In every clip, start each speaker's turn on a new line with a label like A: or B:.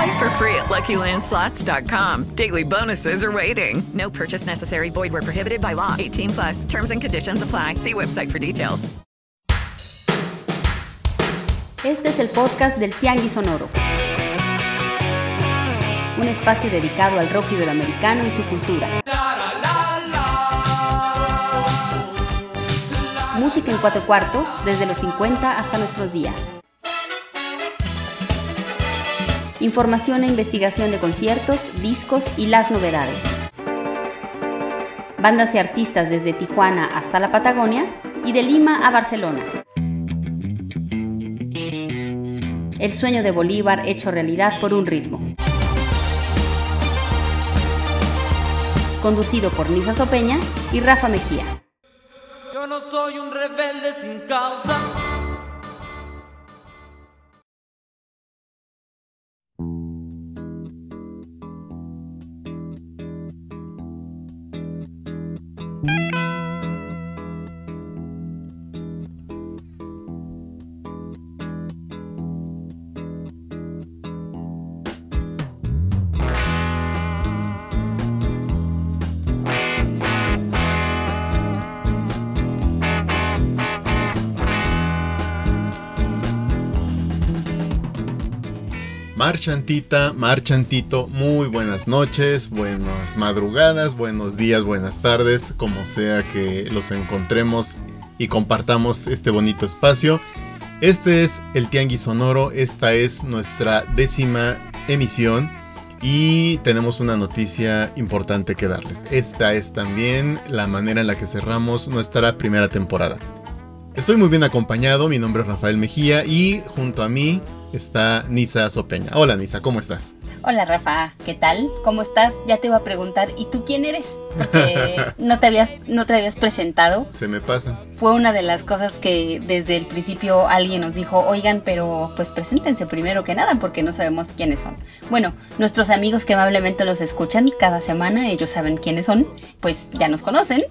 A: Play for free at LuckyLandSlots.com. Daily bonuses are waiting. No purchase necessary. Void where prohibited by law. 18 plus. Terms and conditions apply. See website for details.
B: Este es el podcast del Tianguis Sonoro. Un espacio dedicado al rock iberoamericano y su cultura. Música en cuatro cuartos, desde los 50 hasta nuestros días. Información e investigación de conciertos, discos y las novedades. Bandas y artistas desde Tijuana hasta la Patagonia y de Lima a Barcelona. El sueño de Bolívar hecho realidad por un ritmo. Conducido por Nisa Sopeña y Rafa Mejía.
C: Yo no soy un rebelde sin causa.
D: Música Marchantita, Marchantito, muy buenas noches, buenas madrugadas, buenos días, buenas tardes, como sea que los encontremos y compartamos este bonito espacio. Este es el Tianguis Sonoro, esta es nuestra décima emisión y tenemos una noticia importante que darles. Esta es también la manera en la que cerramos nuestra primera temporada. Estoy muy bien acompañado, mi nombre es Rafael Mejía y junto a mí está Nisa Sopeña. Hola Nisa, ¿cómo estás?
B: Hola Rafa, ¿qué tal? ¿Cómo estás? Ya te iba a preguntar, ¿y tú quién eres? Porque no te habías, no te habías presentado.
D: Se me pasa.
B: Fue una de las cosas que desde el principio alguien nos dijo, oigan, pero pues preséntense primero que nada porque no sabemos quiénes son. Bueno, nuestros amigos que amablemente los escuchan cada semana, ellos saben quiénes son, pues ya nos conocen.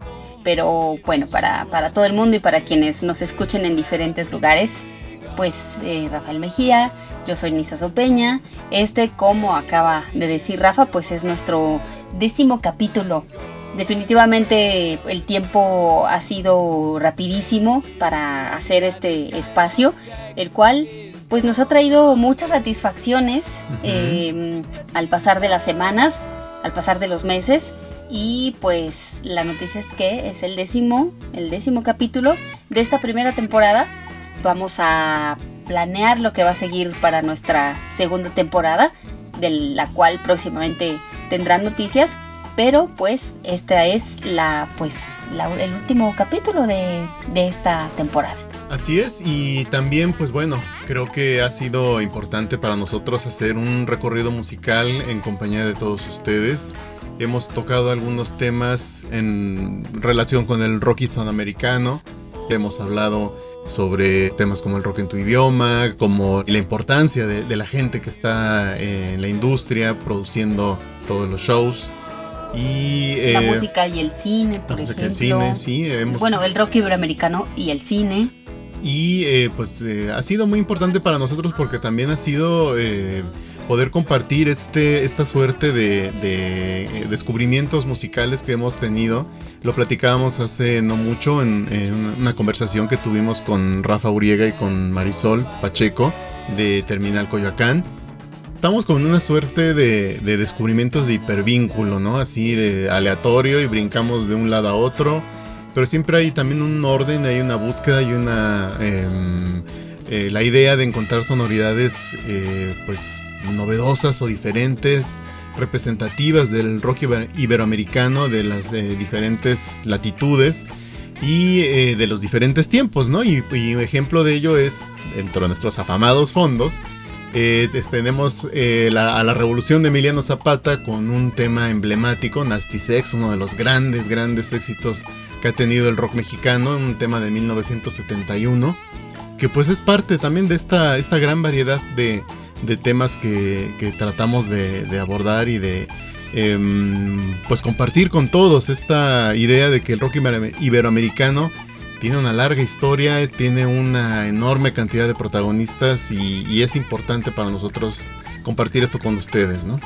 B: Pero bueno, para, para todo el mundo y para quienes nos escuchen en diferentes lugares, pues eh, Rafael Mejía, yo soy Nisa Sopeña. Este, como acaba de decir Rafa, pues es nuestro décimo capítulo. Definitivamente el tiempo ha sido rapidísimo para hacer este espacio, el cual pues nos ha traído muchas satisfacciones eh, al pasar de las semanas, al pasar de los meses. Y pues la noticia es que es el décimo, el décimo capítulo de esta primera temporada. Vamos a planear lo que va a seguir para nuestra segunda temporada, de la cual próximamente tendrán noticias. Pero pues esta es la pues el último capítulo de, de esta temporada.
D: Así es, y también pues bueno, creo que ha sido importante para nosotros hacer un recorrido musical en compañía de todos ustedes. Hemos tocado algunos temas en relación con el rock hispanoamericano. Hemos hablado sobre temas como el rock en tu idioma, como la importancia de, la gente que está en la industria produciendo todos los shows. Y,
B: la
D: eh,
B: música y el cine, por ejemplo.
D: El cine, sí, hemos...
B: Bueno, el rock iberoamericano y el cine.
D: Y eh, pues eh, ha sido muy importante para nosotros porque también ha sido poder compartir este, esta suerte de, de, descubrimientos musicales que hemos tenido. Lo platicábamos hace no mucho en, en, una conversación que tuvimos con Rafa Uriega y con Marisol Pacheco de Terminal Coyoacán. Estamos con una suerte de, de descubrimientos de hipervínculo, ¿no? Así de aleatorio y brincamos de un lado a otro. pero siempre hay también un orden, hay una búsqueda y una... Em, eh, la idea de encontrar sonoridades eh, pues novedosas o diferentes, representativas del rock iberoamericano, de las diferentes latitudes y de los diferentes tiempos, ¿no? Y, un ejemplo de ello es, dentro de nuestros afamados fondos, eh, tenemos eh, a la revolución de Emiliano Zapata con un tema emblemático, Nasty Sex, uno de los grandes, grandes éxitos que ha tenido el rock mexicano, un tema de 1971, que pues es parte también de esta, esta gran variedad de, temas que, tratamos de, abordar y de em, pues compartir con todos esta idea de que el rock iberoamericano tiene una larga historia, tiene una enorme cantidad de protagonistas y, es importante para nosotros compartir esto con ustedes, ¿no?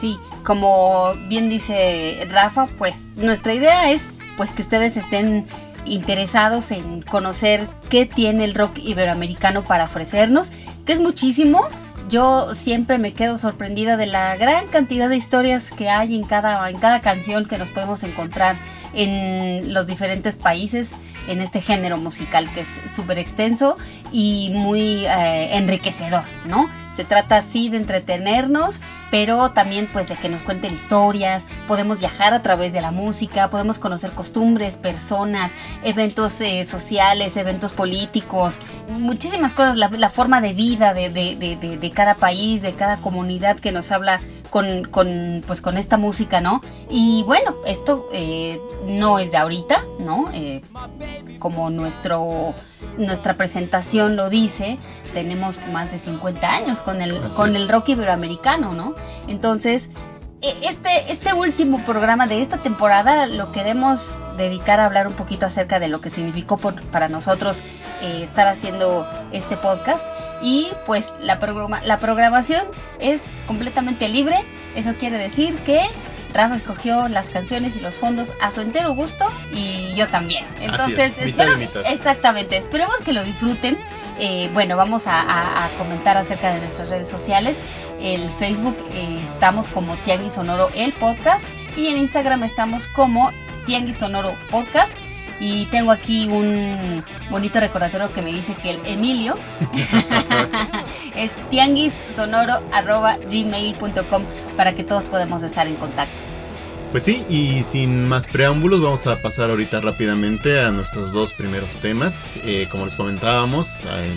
B: Sí, como bien dice Rafa, pues nuestra idea es pues que ustedes estén interesados en conocer qué tiene el rock iberoamericano para ofrecernos, que es muchísimo. Yo siempre me quedo sorprendida de la gran cantidad de historias que hay en cada, en cada canción que nos podemos encontrar en los diferentes países en este género musical que es súper extenso y muy eh, enriquecedor, ¿no? Se trata así de entretenernos, pero también pues de que nos cuenten historias, podemos viajar a través de la música, podemos conocer costumbres, personas, eventos eh, sociales, eventos políticos, muchísimas cosas, la, forma de vida de, de, cada país, de cada comunidad que nos habla con, con, pues, con esta música, ¿no? Y bueno, esto eh, no es de ahorita, ¿no? Eh, como nuestro, nuestra presentación lo dice, tenemos más de 50 años con el, con el rock iberoamericano, ¿no? Entonces, e, este, este último programa de esta temporada lo queremos dedicar a hablar un poquito acerca de lo que significó para nosotros eh, estar haciendo este podcast. Y pues la, la programación es completamente libre. Eso quiere decir que Rafa escogió las canciones y los fondos a su entero gusto y yo también. Entonces, exactamente, esperemos que lo disfruten. Eh, bueno, vamos a, comentar acerca de nuestras redes sociales. El Facebook eh, estamos como Tianguis Sonoro el podcast y en Instagram estamos como Tianguis Sonoro podcast. Y tengo aquí un bonito recordatorio que me dice que el Emilio es tianguissonoro.gmail.com para que todos podamos estar en contacto.
D: Pues sí, y sin más preámbulos vamos a pasar ahorita rápidamente a nuestros dos primeros temas. Eh, como les comentábamos, eh,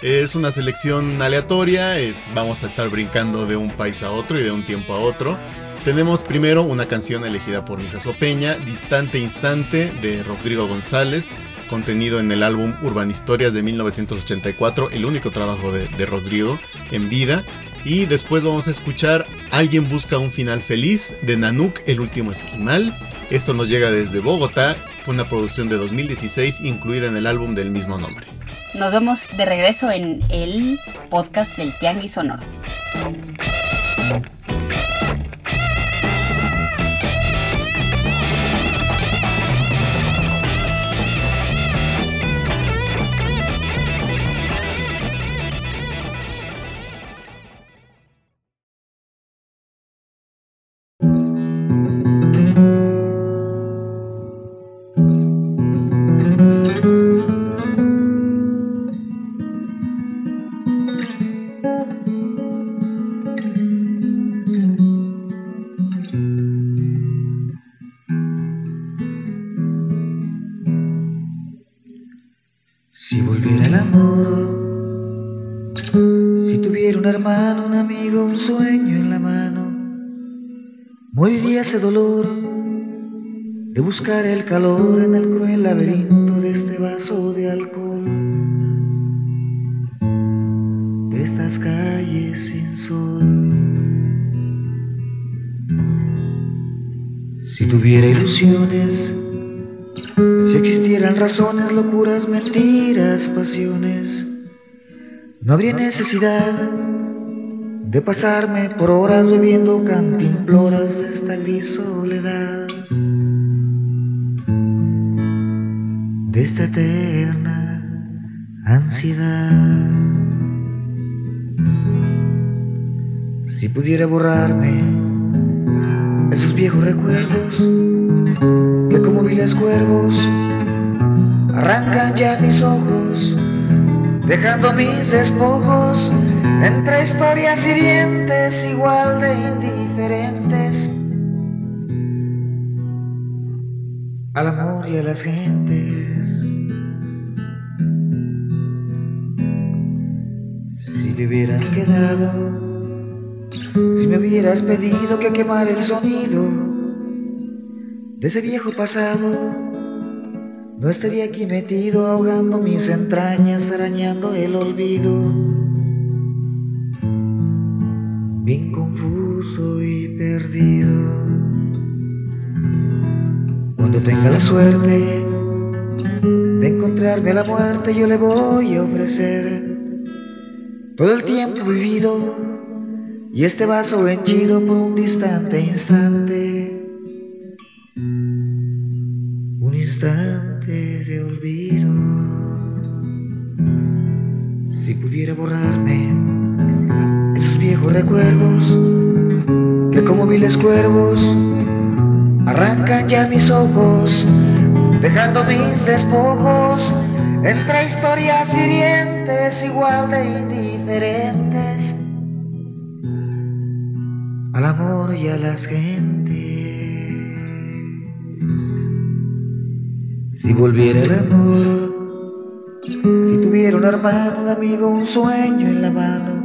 D: es una selección aleatoria, es, vamos a estar brincando de un país a otro y de un tiempo a otro. Tenemos primero una canción elegida por Lisa Sopeña, Distante Instante, de Rodrigo González, contenido en el álbum Urban Historias de 1984, el único trabajo de, de Rodrigo en vida. Y después vamos a escuchar Alguien busca un final feliz de Nanook, el último esquimal. Esto nos llega desde Bogotá, fue una producción de 2016 incluida en el álbum del mismo nombre.
B: Nos vemos de regreso en el podcast del Tianguis Sonoro.
E: Ese dolor de buscar el calor en el cruel laberinto de este vaso de alcohol, de estas calles sin sol. Si tuviera ilusiones, si existieran razones, locuras, mentiras, pasiones, no habría necesidad de pasarme por horas bebiendo cantimploras de esta gris soledad, de esta eterna ansiedad. Si pudiera borrarme esos viejos recuerdos que como viles cuervos arrancan ya mis ojos, dejando mis despojos entre historias hirientes igual de indiferentes al amor y a las gentes. Si te hubieras quedado, si me hubieras pedido que quemara el sonido de ese viejo pasado, no estaría aquí metido ahogando mis entrañas, arañando el olvido. Bien confuso y perdido. Cuando tenga la suerte de encontrarme a la muerte, yo le voy a ofrecer todo el tiempo vivido y este vaso henchido por un distante instante. Un instante de olvido. Si pudiera borrarme esos viejos recuerdos que como viles cuervos arrancan ya mis ojos, dejando mis despojos entre historias hirientes igual de indiferentes al amor y a las gentes. Si volviera el amor, si tuviera un hermano, un amigo, un sueño en la mano,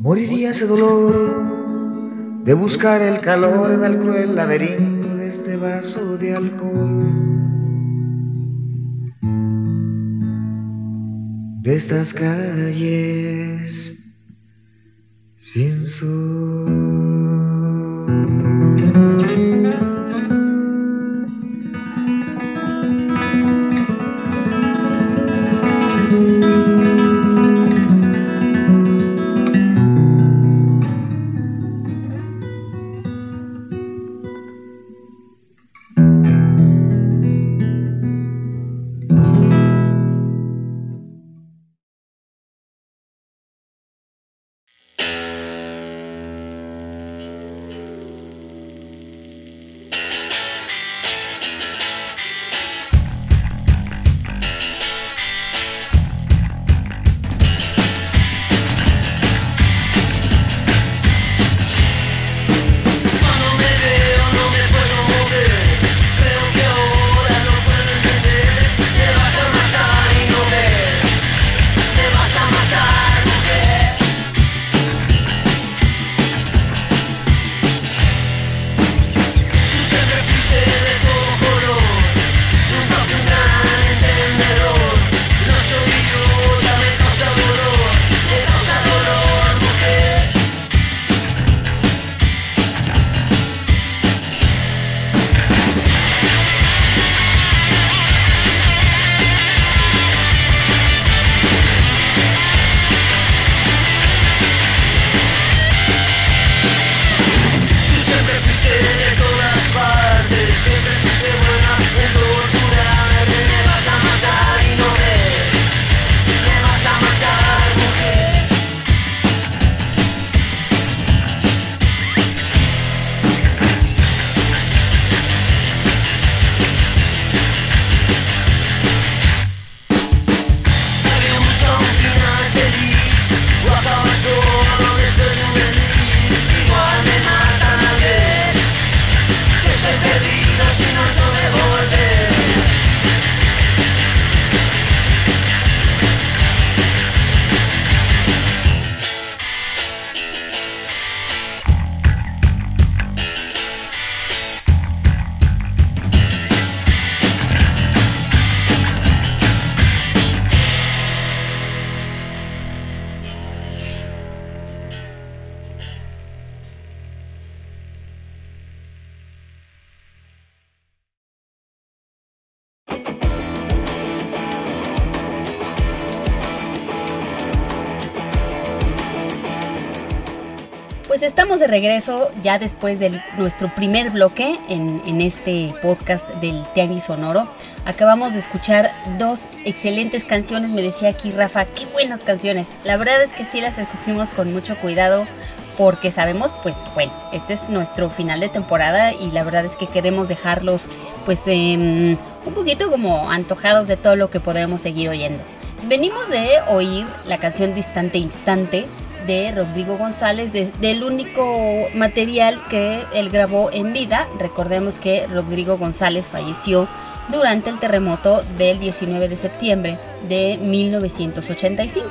E: moriría ese dolor de buscar el calor en el cruel laberinto de este vaso de alcohol. De estas calles sin sol.
B: Regreso ya después de nuestro primer bloque en, este podcast del Tianguis Sonoro. Acabamos de escuchar dos excelentes canciones. Me decía aquí Rafa, qué buenas canciones. La verdad es que sí las escogimos con mucho cuidado porque sabemos, pues bueno, este es nuestro final de temporada y la verdad es que queremos dejarlos pues em, un poquito como antojados de todo lo que podemos seguir oyendo. Venimos de oír la canción Distante Instante de Rodrigo González, del único material que él grabó en vida. Recordemos que Rodrigo González falleció durante el terremoto del 19 de septiembre de 1985.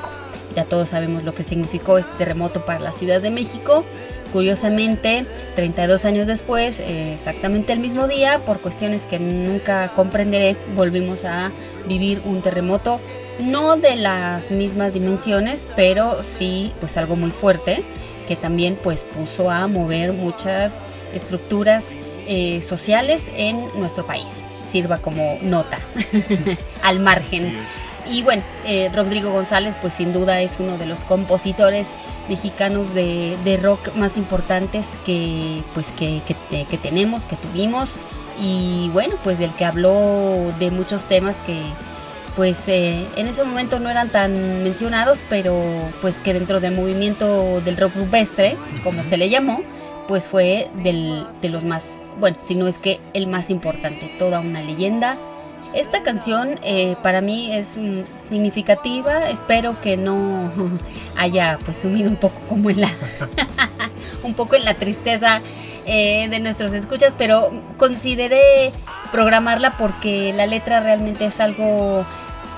B: Ya todos sabemos lo que significó este terremoto para la Ciudad de México. Curiosamente, 32 años después, eh, exactamente el mismo día, por cuestiones que nunca comprenderé, volvimos a vivir un terremoto no de las mismas dimensiones, pero sí pues algo muy fuerte que también pues puso a mover muchas estructuras eh, sociales en nuestro país. Sirva como nota al margen. Y bueno, eh, Rodrigo González pues sin duda es uno de los compositores mexicanos de, rock más importantes que pues que, que tenemos, que tuvimos. Y bueno, pues del que habló de muchos temas que, pues eh, en ese momento no eran tan mencionados, pero pues que dentro del movimiento del rock rupestre, como se le llamó, pues fue del, de los más, bueno, si no es que el más importante, toda una leyenda. Esta canción eh, para mí es mm, significativa, espero que no haya pues sumido un poco como en la, un poco en la tristeza eh, de nuestros escuchas, pero consideré programarla porque la letra realmente es algo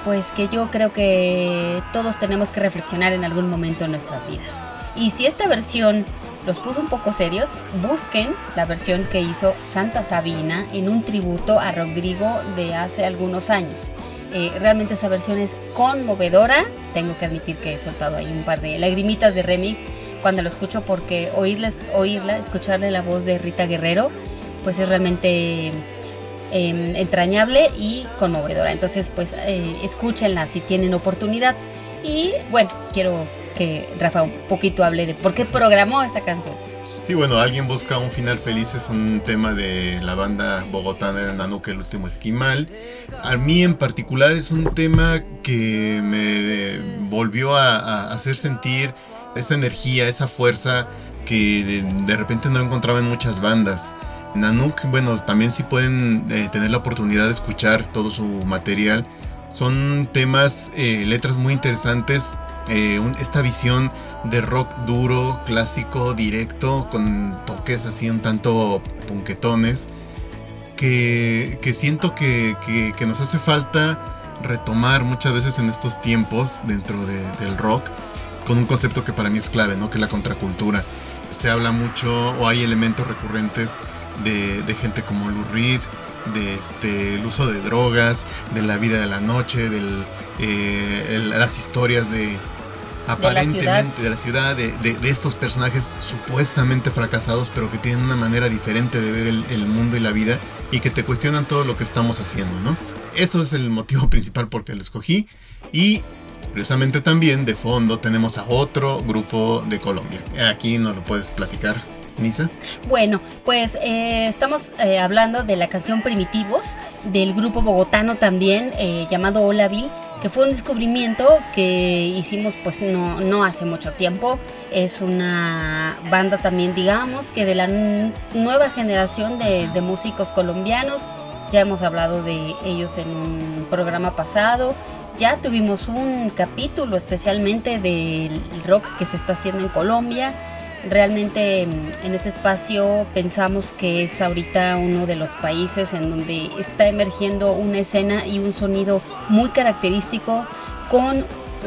B: pues que yo creo que todos tenemos que reflexionar en algún momento en nuestras vidas. Y si esta versión los puso un poco serios, busquen la versión que hizo Santa Sabina en un tributo a Rodrigo de hace algunos años. Eh, realmente esa versión es conmovedora. Tengo que admitir que he soltado ahí un par de lagrimitas de Remy cuando lo escucho porque oírles, oírla, escucharle la voz de Rita Guerrero, pues es realmente Em, entrañable y conmovedora. Entonces, pues eh, escúchenla si tienen oportunidad. Y bueno, quiero que Rafa un poquito hable de por qué programó esta canción.
D: Sí, bueno, alguien busca un final feliz es un tema de la banda bogotana Nanuque, el último esquimal. A mí en particular es un tema que me volvió a, hacer sentir esa energía, esa fuerza que de repente no encontraba en muchas bandas. Nanook, bueno, también si pueden eh, tener la oportunidad de escuchar todo su material. Son temas, eh, letras muy interesantes. Eh, esta visión de rock duro, clásico, directo, con toques así un tanto punquetones. Que, siento que, nos hace falta retomar muchas veces en estos tiempos dentro del rock con un concepto que para mí es clave, ¿no? Que es la contracultura. Se habla mucho o hay elementos recurrentes de, gente como Lou Reed, de este, el uso de drogas, de la vida de la noche, de eh, las historias de aparentemente de la ciudad, de, estos personajes supuestamente fracasados, pero que tienen una manera diferente de ver el, mundo y la vida y que te cuestionan todo lo que estamos haciendo, ¿no? Eso es el motivo principal por que lo escogí y curiosamente también de fondo tenemos a otro grupo de Colombia. Aquí no lo puedes platicar
B: Bueno, pues eh, estamos eh, hablando de la canción Primitivos del grupo bogotano también eh, llamado Olavil, que fue un descubrimiento que hicimos pues no, no hace mucho tiempo. Es una banda también, digamos, que de la nueva generación de músicos colombianos. Ya hemos hablado de ellos en un programa pasado. Ya tuvimos un capítulo especialmente del rock que se está haciendo en Colombia. Realmente mm, en este espacio pensamos que es ahorita uno de los países en donde está emergiendo una escena y un sonido muy característico con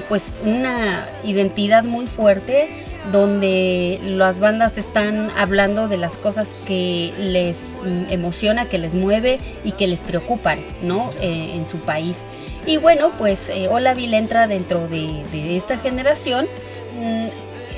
B: pues una identidad muy fuerte donde las bandas están hablando de las cosas que les mm, emociona, que les mueve y que les preocupan, ¿no? Eh, en su país. Y bueno, pues eh, entra dentro de, de esta generación. Mm,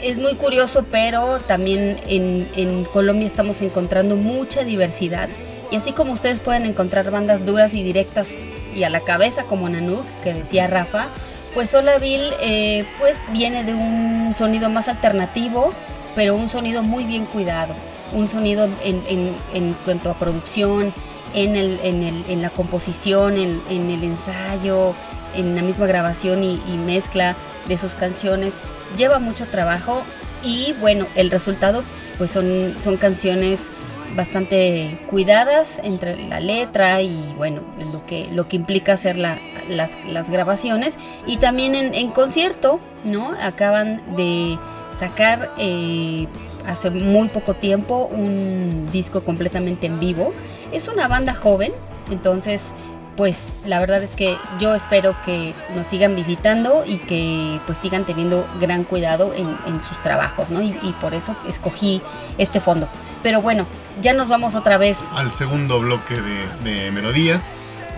B: es muy curioso, pero también en, Colombia estamos encontrando mucha diversidad. Y así como ustedes pueden encontrar bandas duras y directas y a la cabeza como Nanook, que decía Rafa, pues Solaville eh, pues viene de un sonido más alternativo, pero un sonido muy bien cuidado. Un sonido en, cuanto a producción, en, el, en, la composición, en, el ensayo, en la misma grabación y mezcla de sus canciones lleva mucho trabajo Y bueno, el resultado pues son, son canciones bastante cuidadas entre la letra y bueno, lo que, lo que implica hacer las, las, grabaciones. Y también en, concierto, ¿no? Acaban de sacar eh, hace muy poco tiempo un disco completamente en vivo. Es una banda joven, entonces pues la verdad es que yo espero que nos sigan visitando y que pues sigan teniendo gran cuidado en, sus trabajos, ¿no? Y, por eso escogí este fondo. Pero bueno, ya nos vamos otra vez.
D: Al segundo bloque de, melodías,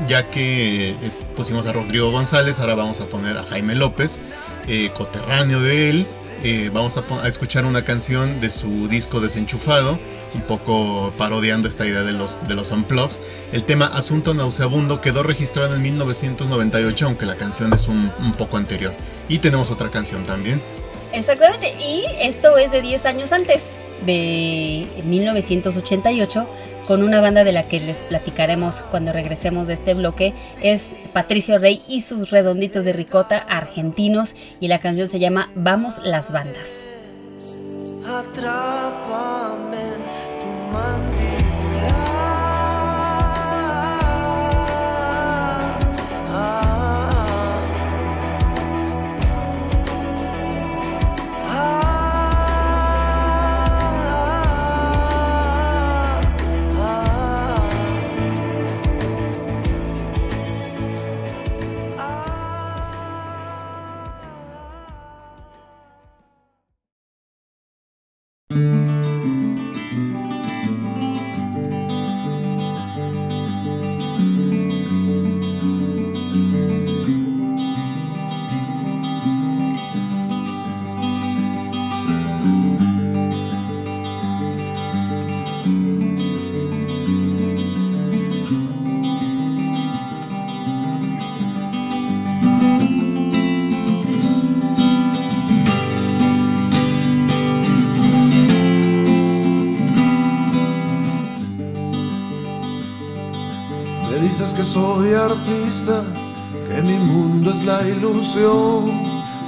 D: ya que eh, pusimos a Rodrigo González, ahora vamos a poner a Jaime López, eh, coterráneo de él. Eh, vamos a, escuchar una canción de su disco Desenchufado, un poco parodiando esta idea de los, de los unplugs. El tema Asunto Nauseabundo quedó registrado en 1998, aunque la canción es un, un poco anterior. Y tenemos otra canción también.
B: Exactamente, y esto es de 10 años antes, de 1988, con una banda de la que les platicaremos cuando regresemos de este bloque, es Patricio Rey y sus redonditos de ricota argentinos, y la canción se llama Vamos las bandas. Tu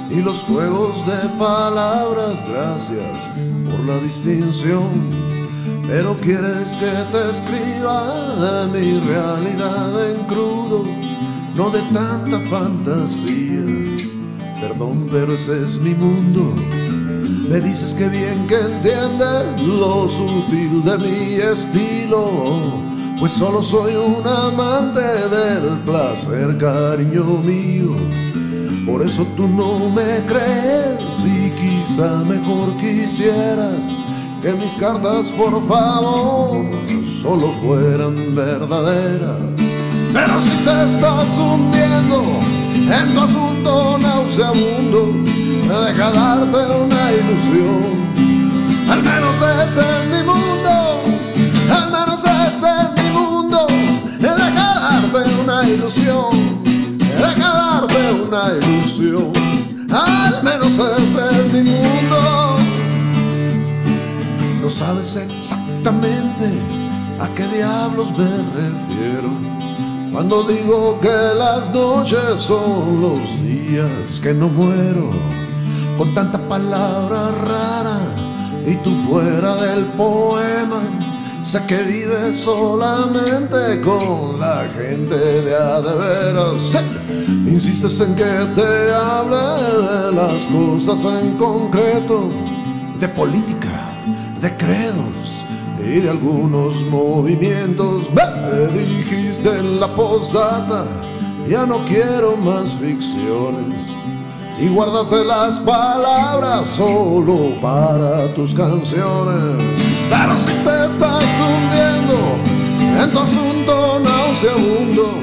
F: y los juegos de palabras, gracias por la distinción. Pero quieres que te escriba de mi realidad en crudo, no de tanta fantasía. Perdón, pero ese es mi mundo. Me dices que bien que entiendes lo sutil de mi estilo pues solo soy un amante del placer, cariño mío. Por eso tú no me crees y quizá mejor quisieras que mis cartas, por favor, solo fueran verdaderas. Pero si te estás hundiendo en tu asunto nauseabundo, deja darte una ilusión. Al menos ese es mi mundo, al menos ese es mi mundo, deja darte una ilusión, una ilusión, al menos es mi mundo. No sabes exactamente a qué diablos me refiero cuando digo que las noches son los días que no muero con tanta palabra rara y tú fuera del poema Sé que vives solamente con la gente de a de veras. Insistes en que te hable de las cosas en concreto, de política, de credos y de algunos movimientos. Me dijiste en la postdata, ya no quiero más ficciones y guárdate las palabras solo para tus canciones. Pero si te estás hundiendo en tu asunto nauseabundo,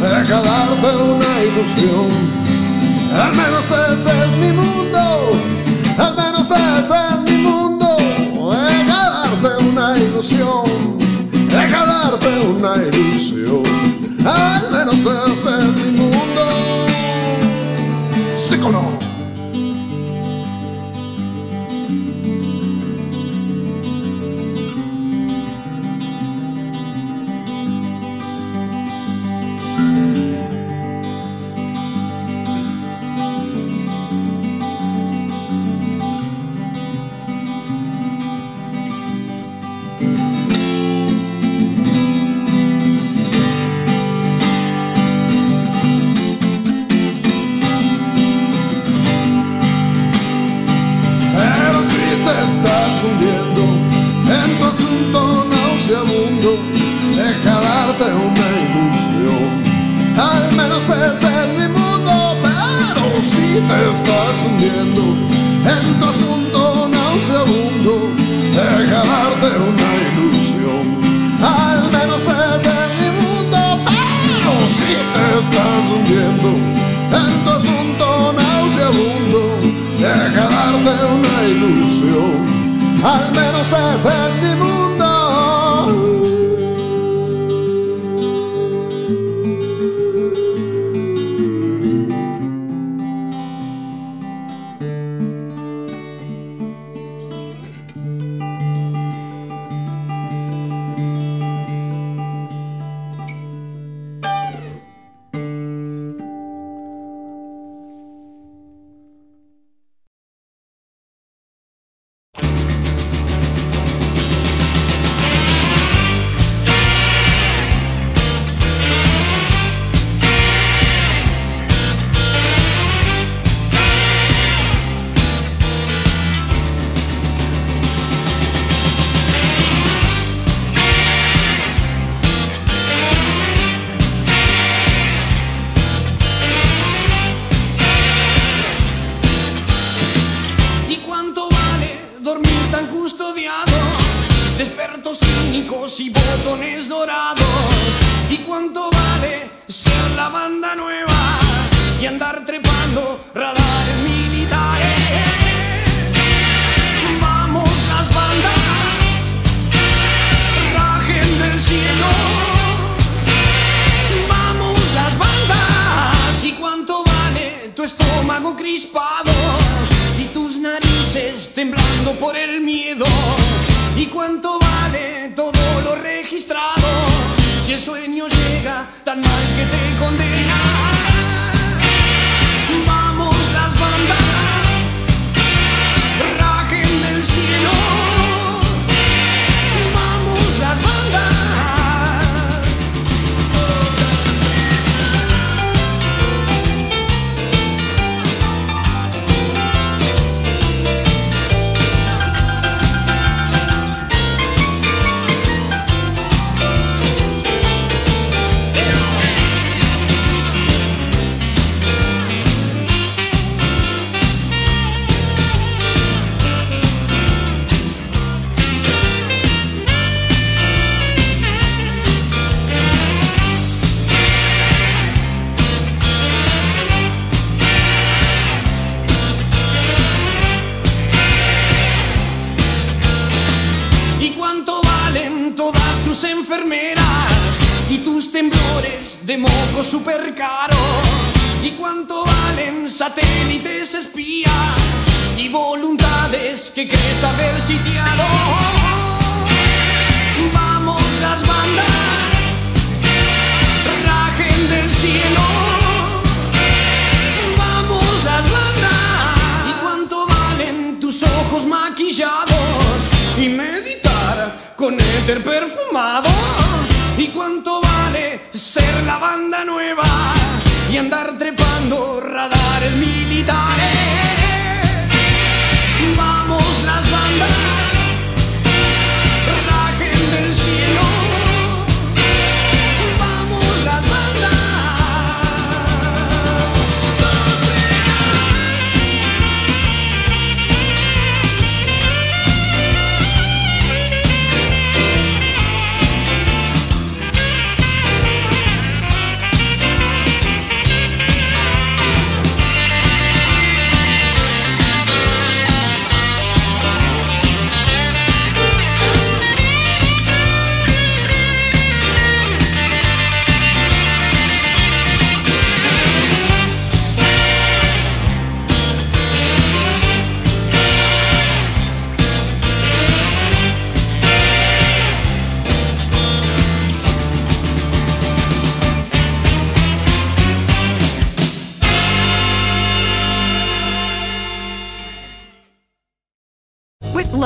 F: deja darte una ilusión. Al menos ese es mi mundo, al menos ese es mi mundo. Deja darte una ilusión, deja darte una ilusión. Al menos ese es mi mundo. Psícono.
G: menos en tu asunto nauseabundo, deja darte una ilusión. Al menos es en mi mundo, pero si te estás hundiendo en tu asunto nauseabundo, deja darte una ilusión. Al menos es en mi mundo.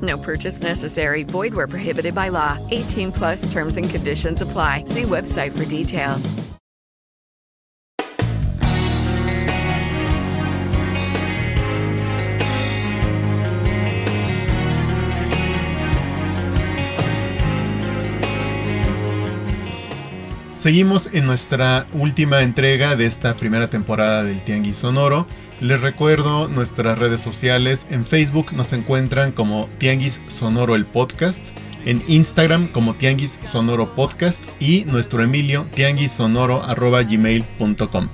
A: No purchase necessary. Void where prohibited by law. 18 plus terms and conditions apply. See website for details.
D: Seguimos en nuestra última entrega de esta primera temporada del Tianguis Sonoro. Les recuerdo nuestras redes sociales. En Facebook nos encuentran como Tianguis Sonoro el podcast. En Instagram como Tianguis Sonoro Podcast. Y nuestro Emilio tianguisonoro.gmail.com.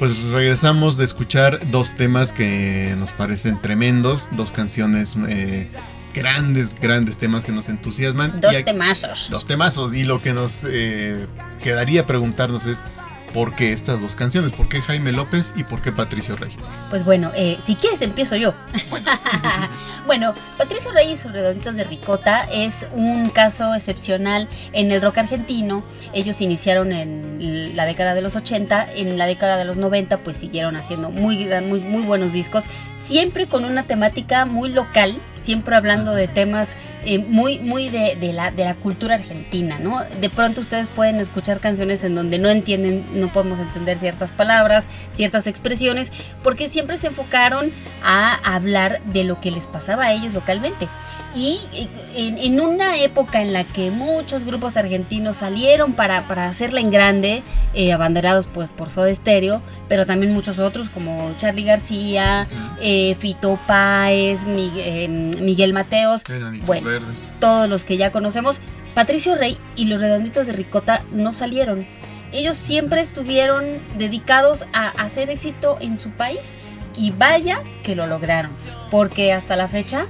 D: Pues regresamos de escuchar dos temas que nos parecen tremendos. Dos canciones eh, grandes, grandes temas que nos entusiasman.
B: Dos
D: Y
B: temazos.
D: Dos temazos. Y lo que nos eh, quedaría preguntarnos es por qué estas dos canciones, por qué Jaime López y por qué Patricio Rey.
B: Pues bueno, eh, si quieres empiezo yo. bueno, Patricio Rey y sus redonditos de ricota es un caso excepcional en el rock argentino. Ellos iniciaron en la década de los 80, en la década de los 90 pues siguieron haciendo muy, muy buenos discos, siempre con una temática muy local, siempre hablando de temas eh, muy, muy de, de la, de la cultura argentina, ¿no? De pronto ustedes pueden escuchar canciones en donde no entienden, no podemos entender ciertas palabras, ciertas expresiones, porque siempre se enfocaron a hablar de lo que les pasaba a ellos localmente. Y eh, en, en una época en la que muchos grupos argentinos salieron para, para hacerla en grande, eh, abanderados pues, por Soda Stereo, pero también muchos otros como Charlie García, eh, Fito Páez, Mi- eh, Miguel Mateos, bueno,
D: verdes.
B: todos los que ya conocemos, Patricio Rey y los redonditos de Ricota no salieron. Ellos siempre estuvieron dedicados a hacer éxito en su país y vaya que lo lograron, porque hasta la fecha,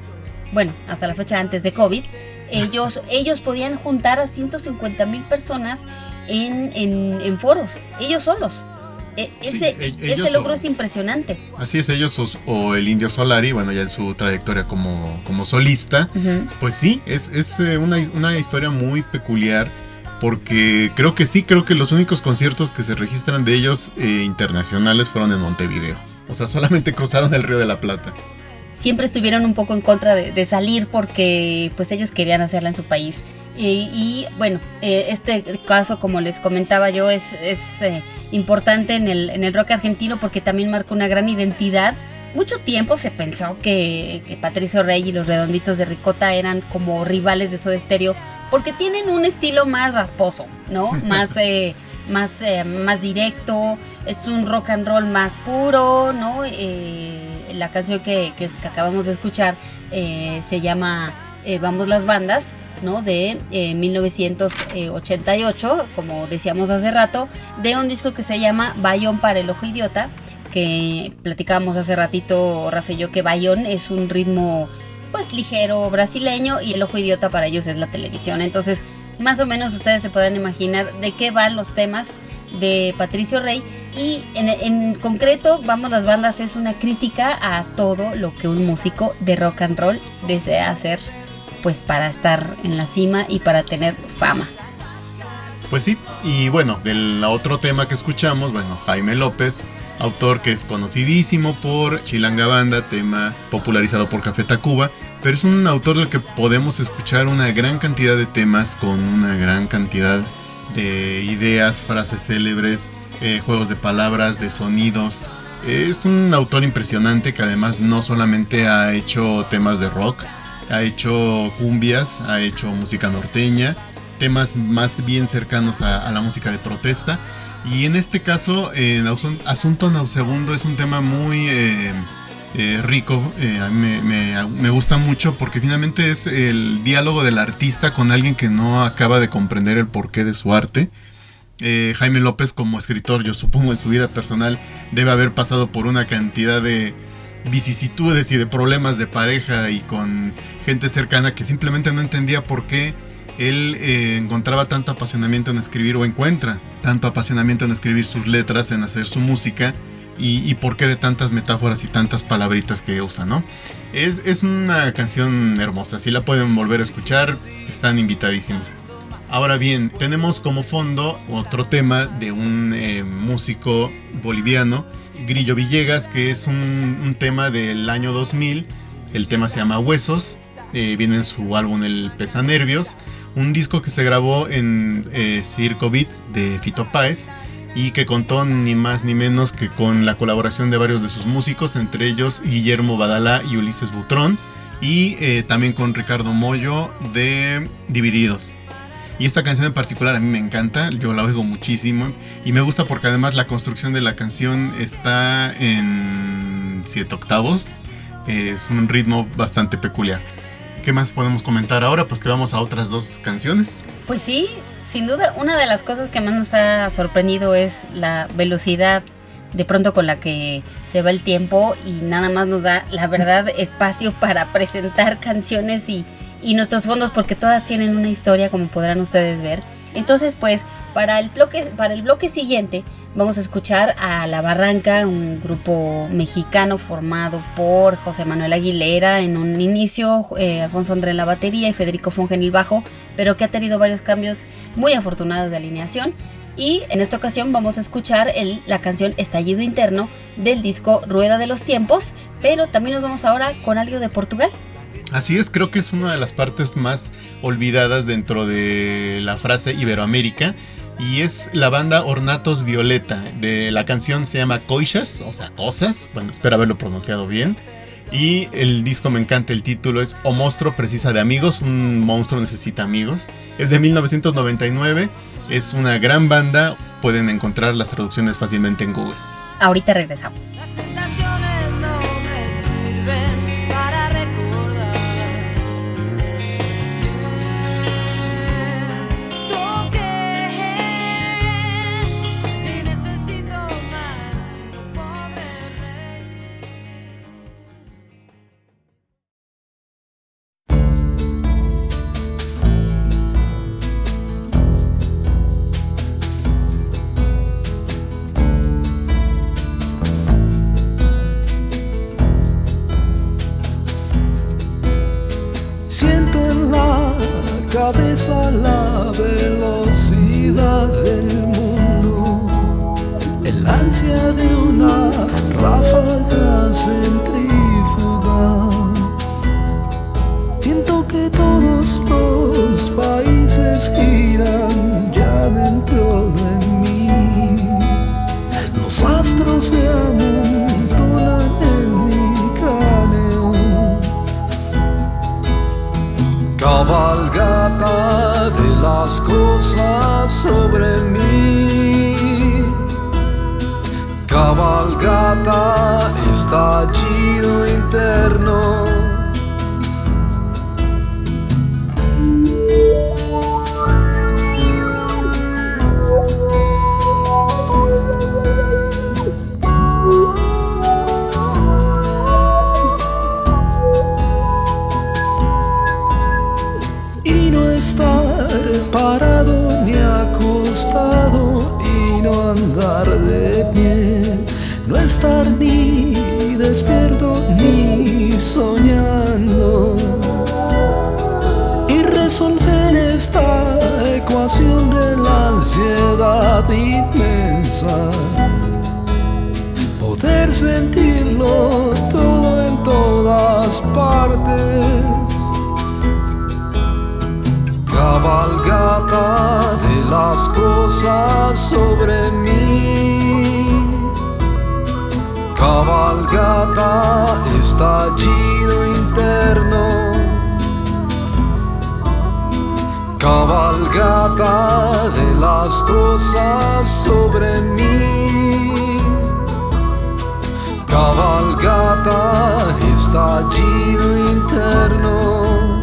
B: bueno, hasta la fecha antes de COVID, ellos, ellos podían juntar a 150 mil personas en, en- en foros, ellos solos. E- ese,
D: e-
B: ese logro
D: o-
B: es impresionante.
D: Así es, ellos o, o el Indio Solari, bueno, ya en su trayectoria como, como solista, pues sí, es, es, eh, una, una historia muy peculiar. Porque creo que sí, creo que los únicos conciertos que se registran de ellos eh, internacionales fueron en Montevideo. O sea, solamente cruzaron el Río de la Plata.
B: siempre estuvieron un poco en contra de, de salir porque pues ellos querían hacerla en su país. Y, y, bueno, eh, este caso, como les comentaba yo, es, es eh, importante en el, en el rock argentino porque también marca una gran identidad. Mucho tiempo se pensó que, que Patricio Rey y los Redonditos de Ricota eran como rivales de Soda Stereo porque tienen un estilo más rasposo, ¿no? Más, eh, más, eh, más directo, es un rock and roll más puro, ¿no? Eh, la canción que, que- acabamos de escuchar se llama Vamos las bandas, De eh, 1988, como decíamos hace rato, de un disco que se llama Bayón para el Ojo Idiota, que platicábamos hace ratito, Rafa y yo, que Bayón es un ritmo pues ligero brasileño y el ojo idiota para ellos es la televisión. Entonces, más o menos ustedes se podrán imaginar de qué van los temas de Patricio Rey y en concreto, vamos las bandas es una crítica a todo lo que un músico de rock and roll desea hacer pues para estar en la cima y para tener fama.
D: Pues sí, y bueno, del otro tema que escuchamos, bueno, Jaime López, autor que es conocidísimo por Chilanga Banda, tema popularizado por Café Tacuba, pero es un autor del que podemos escuchar una gran cantidad de temas con una gran cantidad de ideas, frases célebres, eh, juegos de palabras, de sonidos. Es un autor impresionante que además no solamente ha hecho temas de rock, ha hecho cumbias, ha hecho música norteña, temas más bien cercanos a, la música de protesta. Y en este caso, Asunto Nauseabundo es un tema muy eh, eh, rico. eh, a mí me, gusta mucho porque finalmente es el diálogo del artista con alguien que no acaba de comprender el porqué de su arte. Jaime López como escritor, yo supongo en su vida personal, debe haber pasado por una cantidad de, vicisitudes y de problemas de pareja y con gente cercana que simplemente no entendía por qué él eh, encontraba tanto apasionamiento en escribir o encuentra tanto apasionamiento en escribir sus letras, en hacer su música y, por qué de tantas metáforas y tantas palabritas que usa, ¿no? Es, es una canción hermosa, si la pueden volver a escuchar, están invitadísimos. Ahora bien, tenemos como fondo otro tema de un eh, músico boliviano, Grillo Villegas, que es un, tema del año 2000. El tema se llama Huesos, eh, viene en su álbum El Pesa Nervios, un disco que se grabó en eh, Circo Beat de Fito Páez y que contó ni más ni menos que con la colaboración de varios de sus músicos, entre ellos Guillermo Badalá y Ulises Butrón, y eh, también con Ricardo Mollo de Divididos. Y esta canción en particular a mí me encanta, yo la oigo muchísimo y me gusta porque además la construcción de la canción está en 7 octavos, es un ritmo bastante peculiar. ¿Qué más podemos comentar ahora? Pues que vamos a otras dos canciones.
B: Pues sí, sin duda, una de las cosas que más nos ha sorprendido es la velocidad de pronto con la que se va el tiempo y nada más nos da, la verdad, espacio para presentar canciones y, y nuestros fondos porque todas tienen una historia como podrán ustedes ver. Entonces, pues, para el bloque, para el bloque siguiente vamos a escuchar a La Barranca, un grupo mexicano formado por José Manuel Aguilera en un inicio, eh, Alfonso André en la batería y Federico Fonge en el bajo, pero que ha tenido varios cambios muy afortunados de alineación. Y en esta ocasión vamos a escuchar la canción Estallido Interno del disco Rueda de los Tiempos, pero también nos vamos ahora con algo de Portugal.
D: Así es, creo que es una de las partes más olvidadas dentro de la frase Iberoamérica y es la banda Ornatos Violeta. De la canción se llama Coixas, o sea, cosas. Bueno, espero haberlo pronunciado bien. Y el disco me encanta, el título es O Monstruo Precisa de Amigos, un monstruo necesita amigos. Es de 1999, es una gran banda, pueden encontrar las traducciones fácilmente en Google.
B: Ahorita regresamos.
H: La velocidad del mundo, el ansia de una ráfaga centrífuga. Siento que todos los países giran ya dentro de mí. Los astros se amontonan Cabalga de las cosas sobre mí. Cabalgata, estallido interno estar ni despierto ni soñando y resolver esta ecuación de la ansiedad inmensa. Poder sentirlo todo en todas partes. Cabalgata de las cosas sobre mí cabalgata, estallido interno. Cabalgata de las cosas sobre mí. Cabalgata, estallido interno.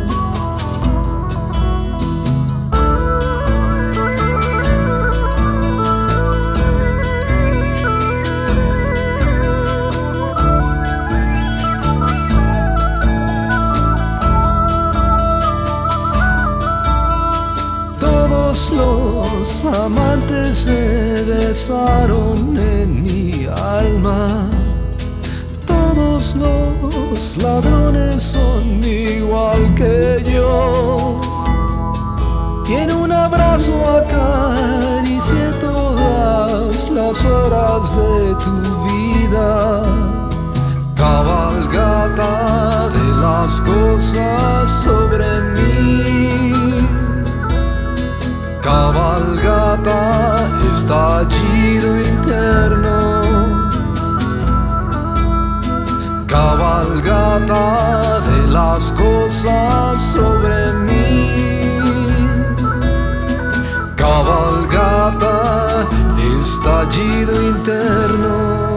I: en mi alma. Todos los ladrones son igual que yo. Tiene un abrazo acaricié todas las horas de tu vida. Cabalgata de las cosas sobre mí. Cabalgata está allí interno. Cabalgata de las cosas sobre mí. Cabalgata, estallido interno.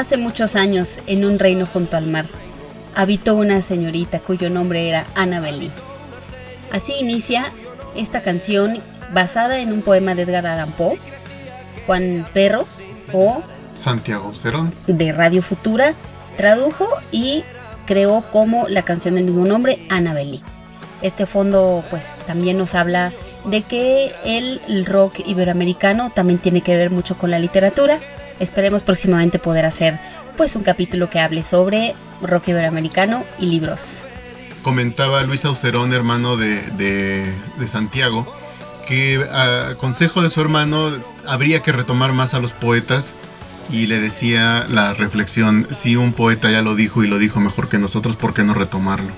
B: Hace muchos años, en un reino junto al mar, habitó una señorita cuyo nombre era Annabelle. Así inicia esta canción basada en un poema de Edgar Allan Poe, Juan Perro o
D: Santiago Cerón.
B: de Radio Futura, tradujo y creó como la canción del mismo nombre, Annabelle. Este fondo pues también nos habla de que el rock iberoamericano también tiene que ver mucho con la literatura. Esperemos próximamente poder hacer pues un capítulo que hable sobre rock iberoamericano y libros.
D: Comentaba Luis Aucerón, hermano de, de, de Santiago, que a consejo de su hermano habría que retomar más a los poetas y le decía la reflexión, si un poeta ya lo dijo y lo dijo mejor que nosotros, ¿por qué no retomarlo?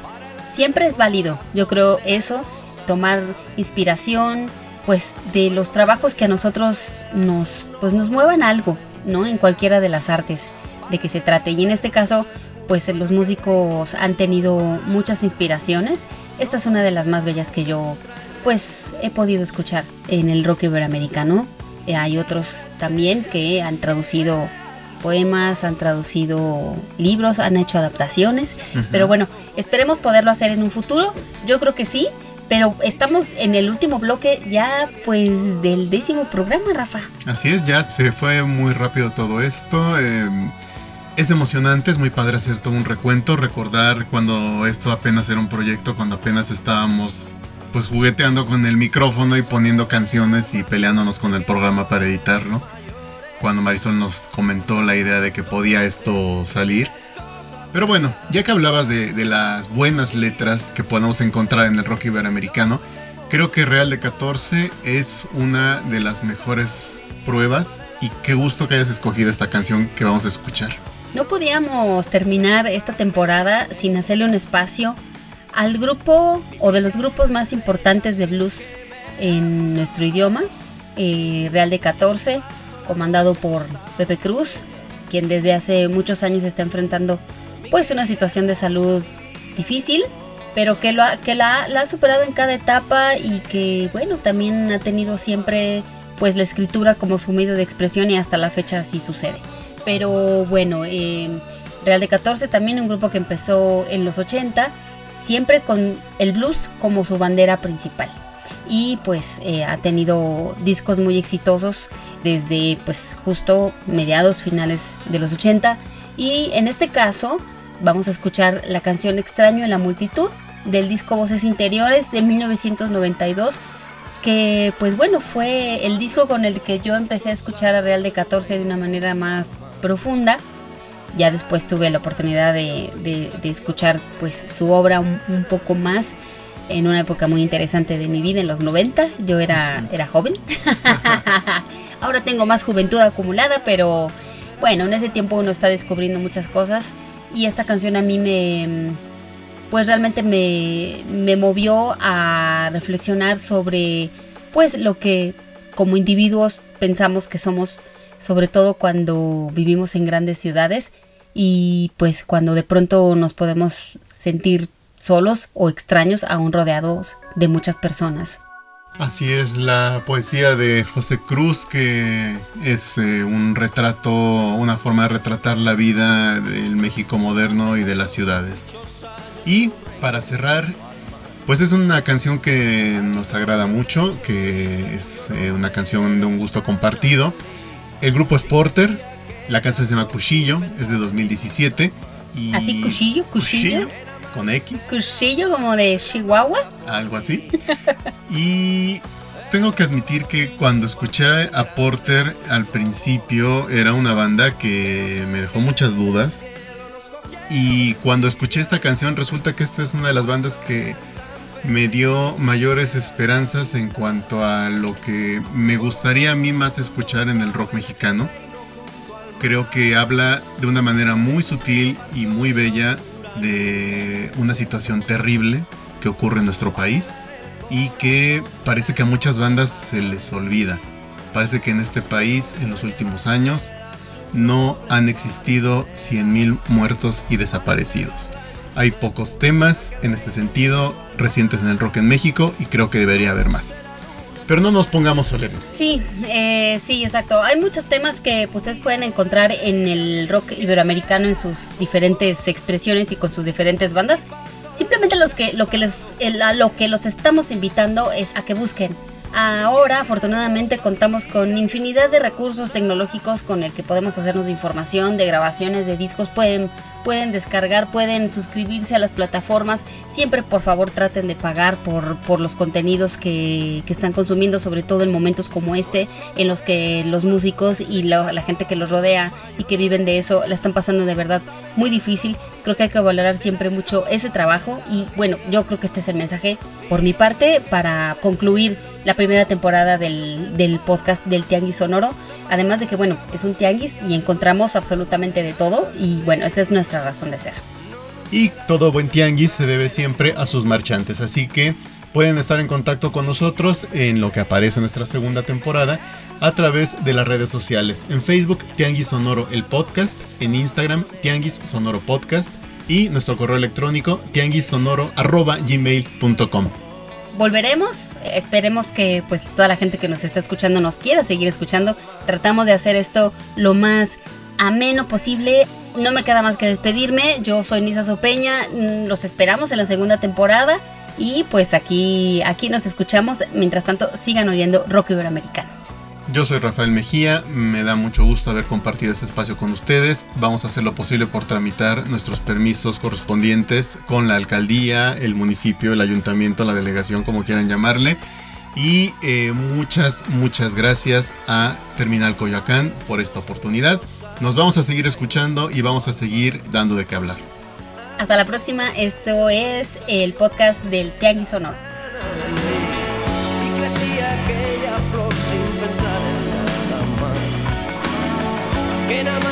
B: Siempre es válido, yo creo eso, tomar inspiración pues de los trabajos que a nosotros nos pues nos muevan algo, ¿no? En cualquiera de las artes de que se trate y en este caso pues los músicos han tenido muchas inspiraciones. Esta es una de las más bellas que yo pues he podido escuchar en el rock iberoamericano. Eh, hay otros también que han traducido poemas, han traducido libros, han hecho adaptaciones. Pero bueno, esperemos poderlo hacer en un futuro. Yo creo que sí. Pero estamos en el último bloque ya pues del décimo programa, Rafa.
D: Así es, ya se fue muy rápido todo esto. eh, es emocionante, es muy padre hacer todo un recuento, recordar cuando esto apenas era un proyecto, cuando apenas estábamos pues jugueteando con el micrófono y poniendo canciones y peleándonos con el programa para editarlo. Cuando Marisol nos comentó la idea de que podía esto salir. Pero bueno, ya que hablabas de, las buenas letras que podemos encontrar en el rock iberoamericano, creo que Real de 14 es una de las mejores pruebas y qué gusto que hayas escogido esta canción que vamos a escuchar.
B: No podíamos terminar esta temporada sin hacerle un espacio al grupo o de los grupos más importantes de blues en nuestro idioma, eh, Real de 14, comandado por Pepe Cruz, quien desde hace muchos años está enfrentando pues una situación de salud difícil, pero que, lo ha- que la, la ha superado en cada etapa y que bueno, también ha tenido siempre pues la escritura como su medio de expresión y hasta la fecha así sucede. Pero bueno, eh, Real de 14 también un grupo que empezó en los 80, siempre con el blues como su bandera principal. Y pues eh, ha tenido discos muy exitosos desde pues justo mediados finales de los 80. Y en este caso vamos a escuchar la canción Extraño en la multitud del disco Voces Interiores de 1992 que pues bueno fue el disco con el que yo empecé a escuchar a Real de 14 de una manera más profunda. Ya después tuve la oportunidad de, de- de escuchar pues su obra un, un poco más en una época muy interesante de mi vida en los 90 yo era, era joven. Ahora tengo más juventud acumulada pero bueno en ese tiempo uno está descubriendo muchas cosas y esta canción a mí me pues realmente me, me movió a reflexionar sobre pues lo que como individuos pensamos que somos, sobre todo cuando vivimos en grandes ciudades y pues cuando de pronto nos podemos sentir solos o extraños aún rodeados de muchas personas.
D: Así es la poesía de José Cruz, que es eh, un retrato, una forma de retratar la vida del México moderno y de las ciudades. Y para cerrar, pues es una canción que nos agrada mucho, que es eh, una canción de un gusto compartido. El grupo es Porter, la canción se llama Cuchillo, es de 2017. Y
B: Así cuchillo, cuchillo,
D: con X.
B: cuchillo como de Chihuahua.
D: algo así. Y tengo que admitir que cuando escuché a Porter al principio era una banda que me dejó muchas dudas. Y cuando escuché esta canción, resulta que esta es una de las bandas que me dio mayores esperanzas en cuanto a lo que me gustaría a mí más escuchar en el rock mexicano. Creo que habla de una manera muy sutil y muy bella de una situación terrible que ocurre en nuestro país y que parece que a muchas bandas se les olvida. Parece que en este país en los últimos años no han existido 100.000 muertos y desaparecidos. Hay pocos temas en este sentido recientes en el rock en México y creo que debería haber más. Pero no nos pongamos solemnes.
B: Sí, eh, sí, exacto. Hay muchos temas que pues, ustedes pueden encontrar en el rock iberoamericano en sus diferentes expresiones y con sus diferentes bandas. Simplemente lo que, lo que, los, el- a lo que los estamos invitando es a que busquen. Ahora, afortunadamente, contamos con infinidad de recursos tecnológicos con el que podemos hacernos de información, de grabaciones, de discos. Pueden, pueden descargar, pueden suscribirse a las plataformas. Siempre, por favor, traten de pagar por, por los contenidos que, que están consumiendo, sobre todo en momentos como este, en los que los músicos y la, la gente que los rodea y que viven de eso la están pasando de verdad muy difícil. Creo que hay que valorar siempre mucho ese trabajo y bueno, yo creo que este es el mensaje por mi parte para concluir la primera temporada del, del podcast del Tianguis Sonoro. Además de que bueno, es un tianguis y encontramos absolutamente de todo y bueno, esta es nuestra razón de ser.
D: Y todo buen tianguis se debe siempre a sus marchantes, así que pueden estar en contacto con nosotros en lo que aparece en nuestra segunda temporada a través de las redes sociales. En Facebook, Tianguis Sonoro el podcast, en Instagram, Tianguis Sonoro Podcast y nuestro correo electrónico tianguissonoro@gmail.com.
B: volveremos. Esperemos que pues toda la gente que nos está escuchando nos quiera seguir escuchando. Tratamos de hacer esto lo más ameno posible. No me queda más que despedirme. Yo soy Nisa Sopeña. Mm, Los esperamos en la segunda temporada. Y pues aquí, aquí nos escuchamos. Mientras tanto, sigan oyendo Rock Iberoamericano.
D: Yo soy Rafael Mejía, me da mucho gusto haber compartido este espacio con ustedes. Vamos a hacer lo posible por tramitar nuestros permisos correspondientes con la alcaldía, el municipio, el ayuntamiento, la delegación, como quieran llamarle. Y eh, muchas, muchas gracias a Terminal Coyoacán por esta oportunidad. Nos vamos a seguir escuchando y vamos a seguir dando de qué hablar.
B: Hasta la próxima. Esto es el podcast del Tianguis.
G: Más que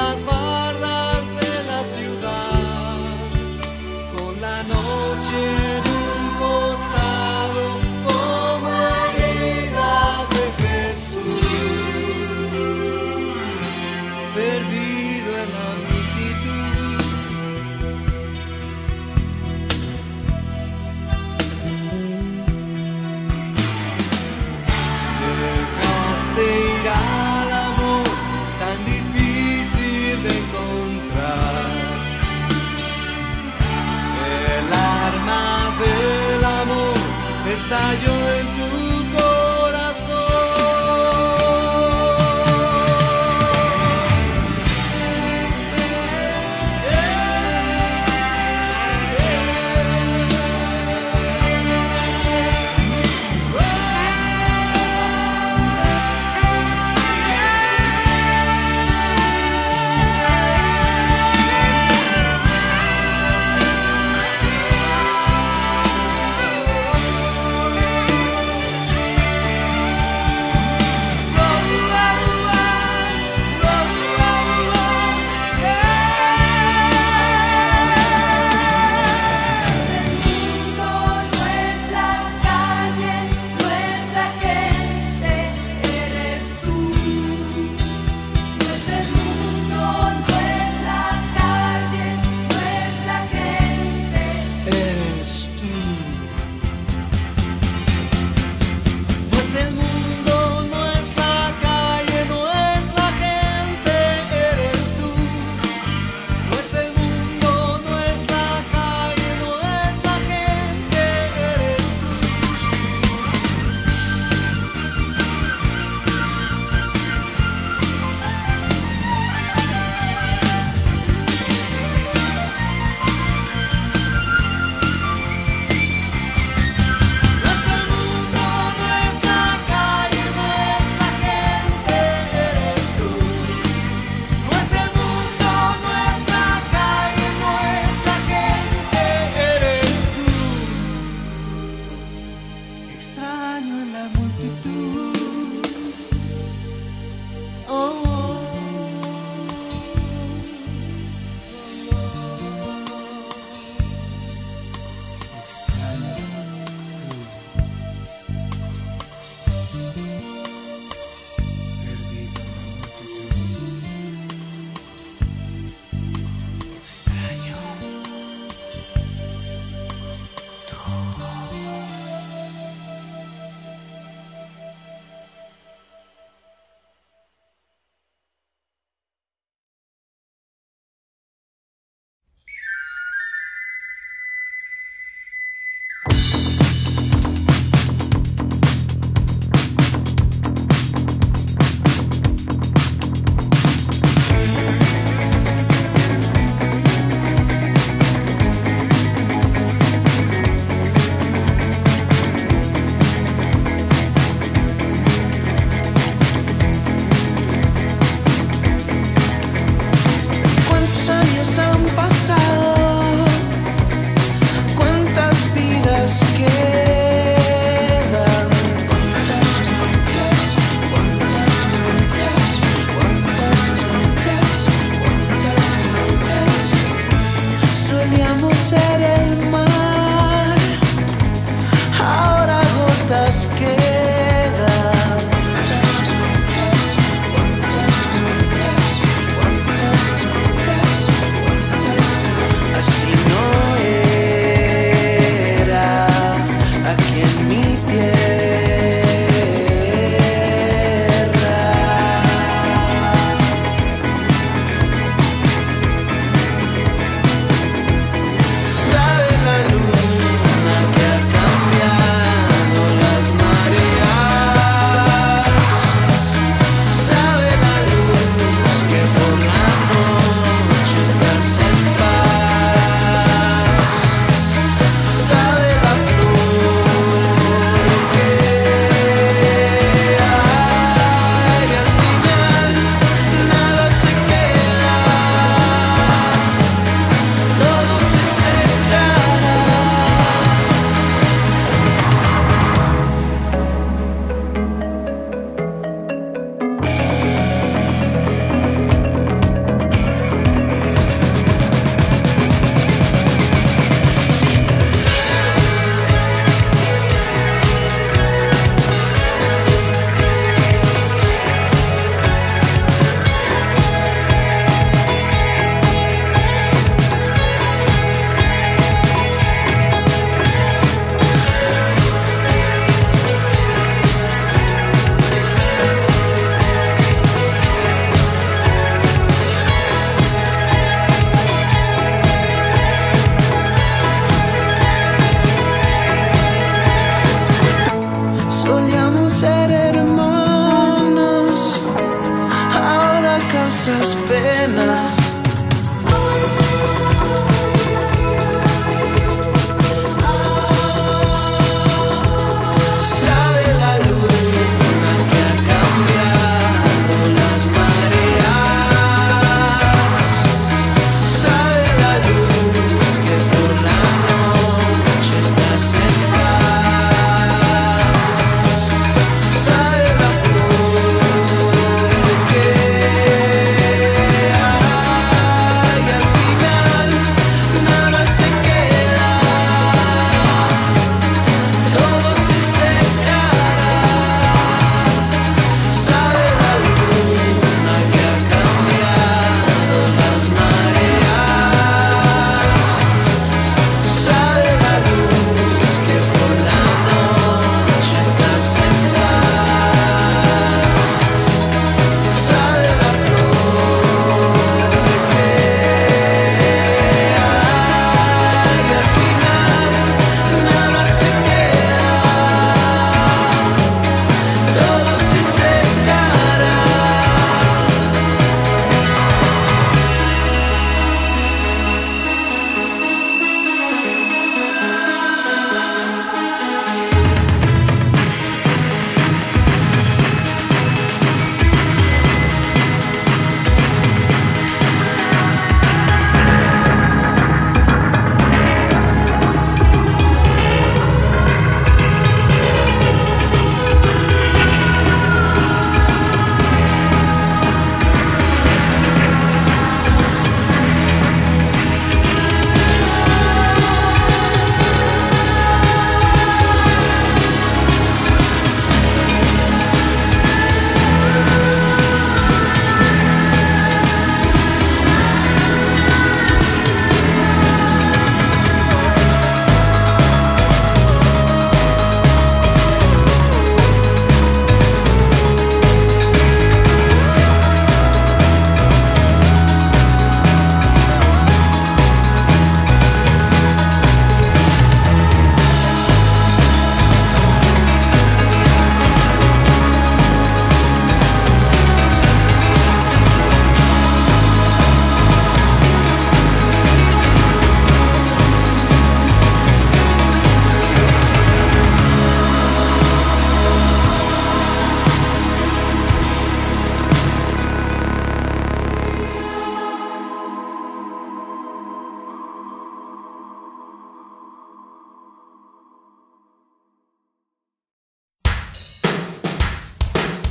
G: en
I: las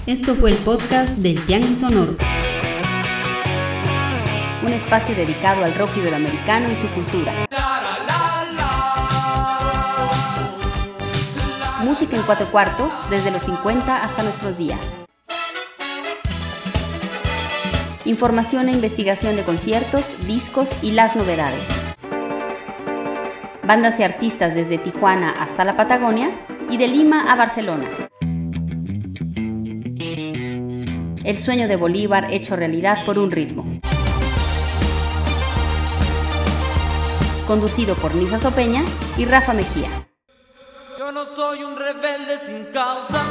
B: Esto fue el podcast del Tianguis Sonoro. Un espacio dedicado al rock iberoamericano y su cultura. Música en cuatro cuartos, desde los 50 hasta nuestros días. Información e investigación de conciertos, discos y las novedades. Bandas y artistas desde Tijuana hasta la Patagonia y de Lima a Barcelona. El sueño de Bolívar hecho realidad por un ritmo. Conducido por Nisa Sopeña y Rafa Mejía.
C: Yo no soy un rebelde sin causa.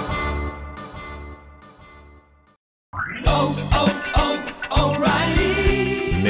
J: Oh, oh.